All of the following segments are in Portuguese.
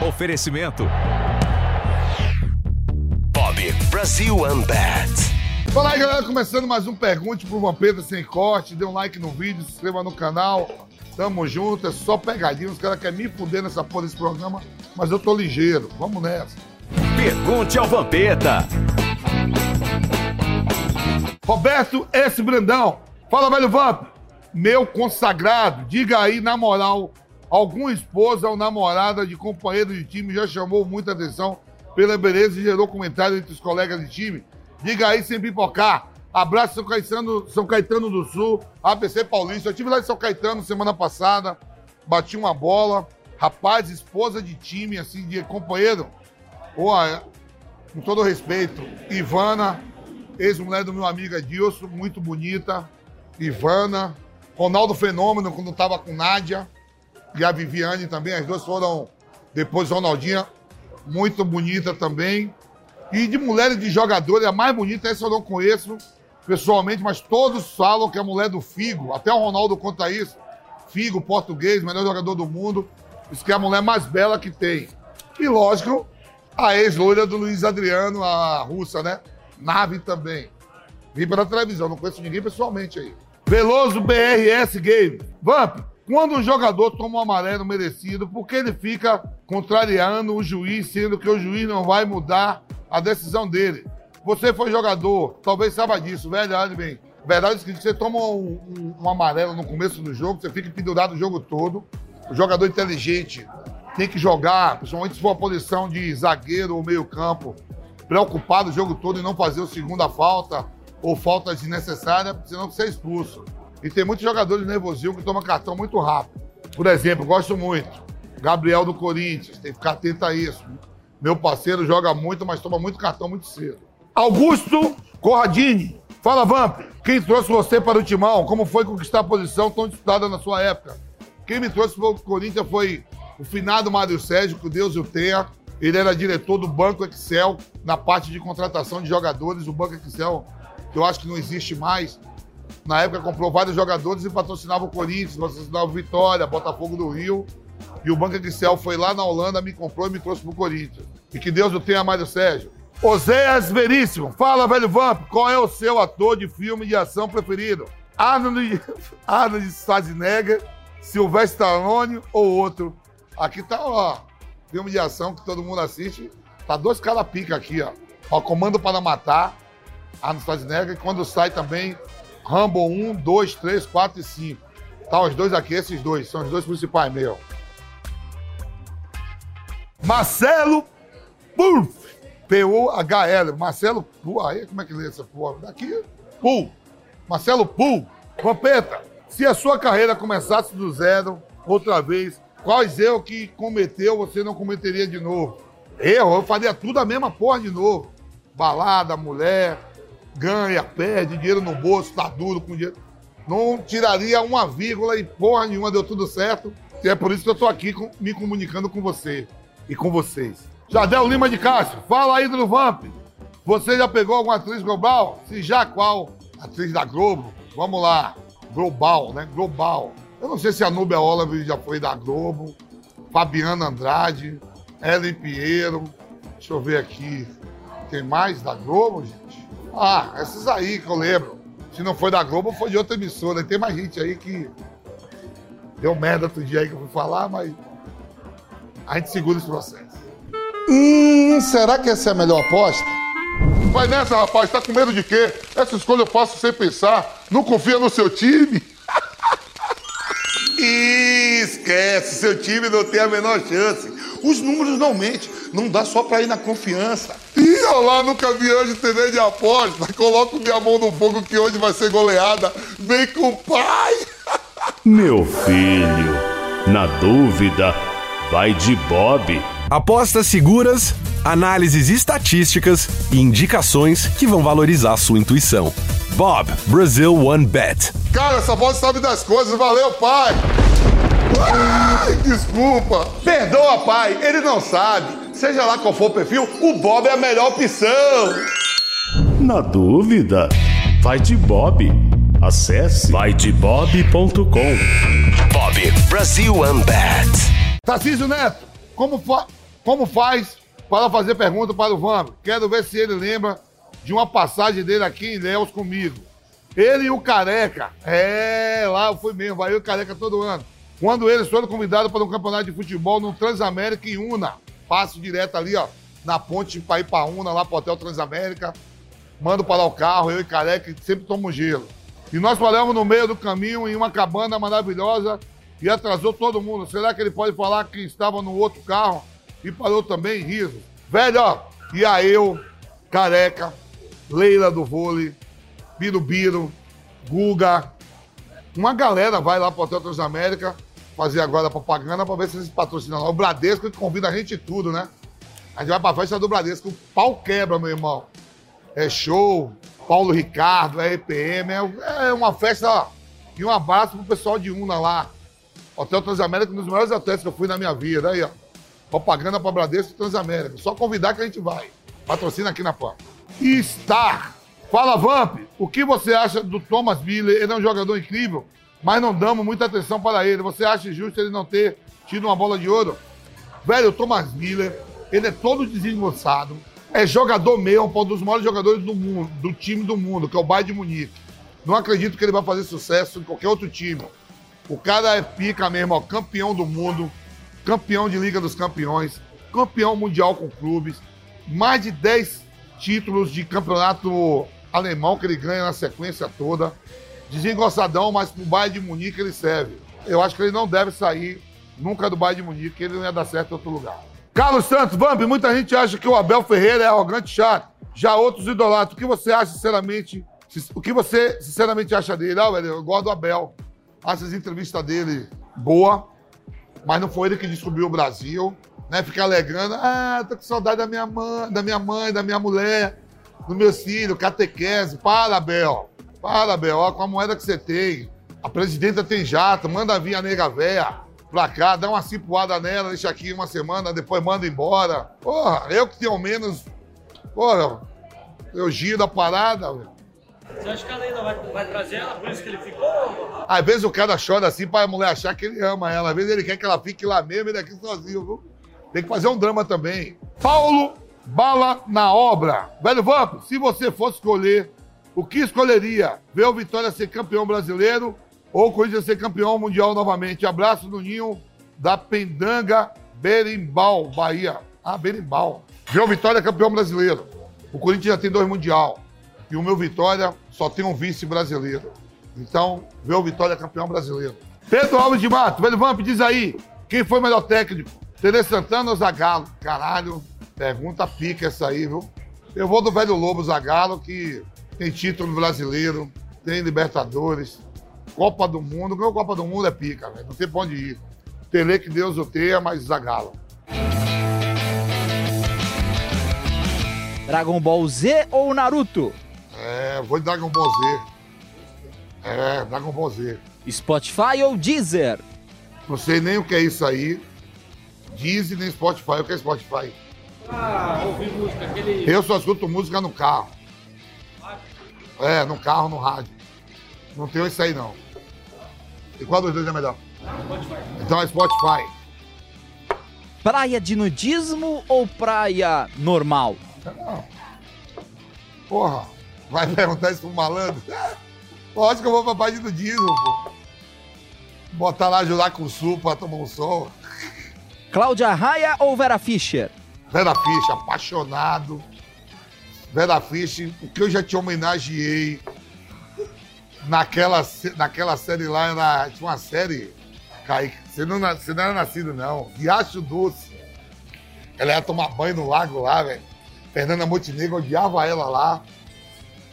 Oferecimento. Bob Brasil Unbat. Fala aí, galera. Começando mais um Pergunte pro Vampeta Sem Corte. Dê um like no vídeo, se inscreva no canal. Tamo junto. É só pegadinha. Os caras querem me fuder nessa porra desse programa, mas eu tô ligeiro. Vamos nessa. Pergunte ao Vampeta. Roberto S. Brandão. Fala, velho Vamp. Meu consagrado, diga aí, na moral, alguma esposa ou namorada de companheiro de time já chamou muita atenção pela beleza e gerou comentário entre os colegas de time? Diga aí sem pipocar. Abraço São Caetano, São Caetano do Sul, ABC Paulista. Eu estive lá em São Caetano semana passada, bati uma bola. Rapaz, esposa de time, assim, de companheiro. Com todo respeito, Ivana, ex-mulher do meu amigo Edilson, muito bonita. Ivana, Ronaldo Fenômeno, quando estava com Nádia, e a Viviane também, as duas foram, depois Ronaldinha, muito bonita também. E de mulheres de jogadores, a mais bonita, essa eu não conheço pessoalmente, mas todos falam que é a mulher do Figo, até o Ronaldo conta isso. Figo, português, melhor jogador do mundo, diz que é a mulher mais bela que tem. E lógico, a ex-loira do Luiz Adriano, a russa, né? Nave também. Vi pela televisão, não conheço ninguém pessoalmente aí. Veloso BRS Game. Vamp, quando um jogador toma um amarelo merecido, por que ele fica contrariando o juiz, sendo que o juiz não vai mudar a decisão dele? Você foi jogador, talvez saiba disso, verdade, bem. Verdade é que você toma um, um, um, amarelo no começo do jogo, você fica pendurado o jogo todo. O jogador inteligente tem que jogar, principalmente se for a posição de zagueiro ou meio-campo, preocupado o jogo todo em não fazer a segunda falta ou falta desnecessária, senão você é expulso. E tem muitos jogadores nervosinhos que tomam cartão muito rápido. Por exemplo, gosto muito. Gabriel do Corinthians, tem que ficar atento a isso. Meu parceiro joga muito, mas toma muito cartão muito cedo. Augusto Corradini. Fala, Vamp. Quem trouxe você para o Timão? Como foi conquistar a posição tão disputada na sua época? Quem me trouxe para o Corinthians foi o finado Mário Sérgio, que Deus o tenha. Ele era diretor do Banco Excel na parte de contratação de jogadores. O Banco Excel que eu acho que não existe mais. Na época comprou vários jogadores e patrocinava o Corinthians, patrocinava o Vitória, Botafogo do Rio. E o Banco Excel foi lá na Holanda, me comprou e me trouxe pro Corinthians. E que Deus o tenha, Mário Sérgio. Oséias Veríssimo, fala, velho Vamp, qual é o seu ator de filme de ação preferido? Arnold, Arnold Schwarzenegger, Sylvester Stallone ou outro? Aqui tá, ó, filme de ação que todo mundo assiste. Tá dois caras pica aqui, ó. Ó, Comando para Matar, Arnold Schwarzenegger, e quando sai também Rambo 1, 2, 3, 4 e 5. Tá os dois aqui, esses dois, são os dois principais meu. Marcelo Pulf, P-U-H-L, Marcelo Pul, aí como é que lê essa porra? Daqui, Pul, Marcelo Pul, Vampeta, se a sua carreira começasse do zero, outra vez, quais erros que cometeu você não cometeria de novo? Erro, eu faria tudo a mesma porra de novo. Balada, mulher, ganha, perde, dinheiro no bolso, tá duro com dinheiro. Não tiraria uma vírgula e porra nenhuma, deu tudo certo. E é por isso que eu tô aqui com, me comunicando com você e com vocês. Jardel Lima de Castro, fala aí do Vamp. Você já pegou alguma atriz global? Se já, qual? Atriz da Globo? Vamos lá. Global, né? Global. Eu não sei se a Nubia Oliver já foi da Globo. Fabiana Andrade, Ellen Pinheiro. Deixa eu ver aqui. Tem mais da Globo, gente? Ah, essas aí que eu lembro. Se não foi da Globo, foi de outra emissora. Tem mais gente aí que deu merda outro dia aí que eu fui falar, mas a gente segura esse processo. Hum, será que essa é a melhor aposta? Vai nessa, rapaz. Tá com medo de quê? Essa escolha eu faço sem pensar. Não confia no seu time? Esquece, seu time não tem a menor chance. Os números não mentem, não dá só pra ir na confiança. Olha lá, nunca vi hoje TV de aposta. Coloco minha mão no fogo que hoje vai ser goleada. Vem com o pai. Meu filho, na dúvida, vai de Bob. Apostas seguras, análises estatísticas e indicações que vão valorizar sua intuição. Bob, Brasil One Bet. Cara, essa voz sabe das coisas. Valeu, pai. Ai, desculpa. Perdoa, pai, ele não sabe. Seja lá qual for o perfil, o Bob é a melhor opção. Na dúvida, vai de Bob. Acesse vaidebob.com. Bob Brasil Unbat. Tarcísio Neto, como, fa Como faz para fazer pergunta para o Vamp? Quero ver se ele lembra de uma passagem dele aqui em Léus comigo. Ele e o Careca. É, lá eu fui mesmo, vai eu e o Careca todo ano. Quando eles foram convidados para um campeonato de futebol no Transamérica em Una. Passo direto ali, ó, na ponte para ir para Una, lá pro Hotel Transamérica. Mando parar o carro, eu e Careca, sempre tomo gelo. E nós paramos no meio do caminho em uma cabana maravilhosa e atrasou todo mundo. Será que ele pode falar que estava no outro carro e parou também? Riso. Velho, ó, e aí eu, Careca, Leila do vôlei, Birubiru, Guga, uma galera vai lá pro Hotel Transamérica fazer agora propaganda para ver se eles patrocinam. O Bradesco que convida a gente tudo, né? A gente vai pra festa do Bradesco, o pau quebra, meu irmão. É show, Paulo Ricardo, é EPM, é, é uma festa. E um abraço pro pessoal de Una lá. Hotel Transamérica, um dos melhores hotéis que eu fui na minha vida. Aí, ó. Propaganda pra Bradesco e Transamérica. Só convidar que a gente vai. Patrocina aqui na PAN. Star. Fala, Vamp. O que você acha do Thomas Miller? Ele é um jogador incrível, mas não damos muita atenção para ele. Você acha justo ele não ter tido uma bola de ouro? Velho, o Thomas Miller, ele é todo desengonçado. É jogador mesmo, um dos maiores jogadores do mundo, do time do mundo, que é o Bayern de Munique. Não acredito que ele vai fazer sucesso em qualquer outro time. O cara é pica mesmo, ó, campeão do mundo, campeão de Liga dos Campeões, campeão mundial com clubes, mais de 10 títulos de campeonato alemão que ele ganha na sequência toda. Desengonçadão, mas pro Bayern de Munique ele serve. Eu acho que ele não deve sair nunca do Bayern de Munique, ele não ia dar certo em outro lugar. Carlos Santos, Vamp, muita gente acha que o Abel Ferreira é arrogante chato. Já outros idolatram. O que você acha, sinceramente, o que você, sinceramente, acha dele? Ah, velho, eu gosto do Abel. Acho as entrevistas dele boa, mas não foi ele que descobriu o Brasil né? Ficar alegando, ah, tô com saudade da minha mãe, da minha mãe, da minha mulher, do meu filho, catequese. Para, Bel. Para, Bel, com a moeda que você tem. A presidenta tem jato, manda vir a nega véia pra cá, dá uma cipuada nela, deixa aqui uma semana, depois manda embora. Porra, eu que tenho menos. Porra, eu giro a parada, velho. Você acha que ela ainda vai, vai trazer ela, por isso que ele ficou? Às vezes o cara chora assim pra mulher achar que ele ama ela. Às vezes ele quer que ela fique lá mesmo, ele aqui sozinho, viu? Tem que fazer um drama também. Paulo Bala na obra. Velho Vamp, se você fosse escolher, o que escolheria? Ver o Vitória ser campeão brasileiro ou o Corinthians ser campeão mundial novamente? Abraço do Ninho da Pendanga Berimbau, Bahia. Ah, Berimbau. Ver o Vitória campeão brasileiro. O Corinthians já tem dois mundial. E o meu Vitória só tem um vice brasileiro. Então, ver o Vitória campeão brasileiro. Pedro Alves de Mato, velho diz aí, quem foi o melhor técnico? Tele Santana ou Zagalo? Caralho, pergunta pica essa aí, viu? Eu vou do velho Lobo Zagalo, que tem título brasileiro, tem Libertadores, Copa do Mundo. Ganhou Copa do Mundo é pica, velho. Não tem pra onde ir. Tele que Deus o tenha, mas Zagalo. Dragon Ball Z ou Naruto? É, vou de Dragon Ball Z. É, Dragon Ball Z. Spotify ou Deezer? Não sei nem o que é isso aí. Deezer nem Spotify. O que é Spotify? Ah, ouvir música, aquele. Eu só escuto música no carro. É, no carro, no rádio. Não tenho isso aí, não. E qual dos dois é melhor? Spotify. Então é Spotify. Praia de nudismo ou praia normal? Não. Porra, vai perguntar isso pro malandro? Lógico que eu vou pra parte do diesel, pô. Botar lá ajudar com o sul pra tomar um sol. Cláudia Raia ou Vera Fischer? Vera Fischer, apaixonado. Vera Fischer, o que eu já te homenageei naquela, naquela série lá, era, tinha uma série, Kaique, você não, você não era nascido não, Riacho Doce. Ela ia tomar banho no lago lá, velho. Fernanda Montenegro odiava ela lá.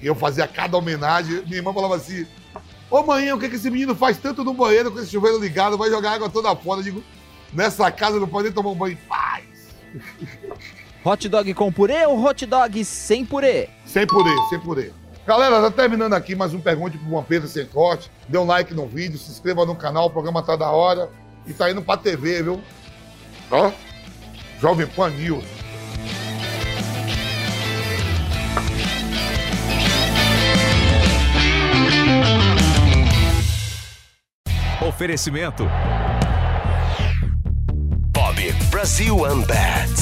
E eu fazia cada homenagem. Minha irmã falava assim, ô mãe, o que, que esse menino faz tanto no banheiro com esse chuveiro ligado, vai jogar água toda fora. Eu digo, nessa casa não pode nem tomar um banho em paz. Hot dog com purê ou hot dog sem purê? Sem purê, sem purê. Galera, tá terminando aqui mais um Pergunte pro Vampeta Sem Corte. Dê um like no vídeo, se inscreva no canal, o programa tá da hora. E tá indo pra TV, viu? Ó, Jovem Pan News. Oferecimento. Bob Brasil Unbat.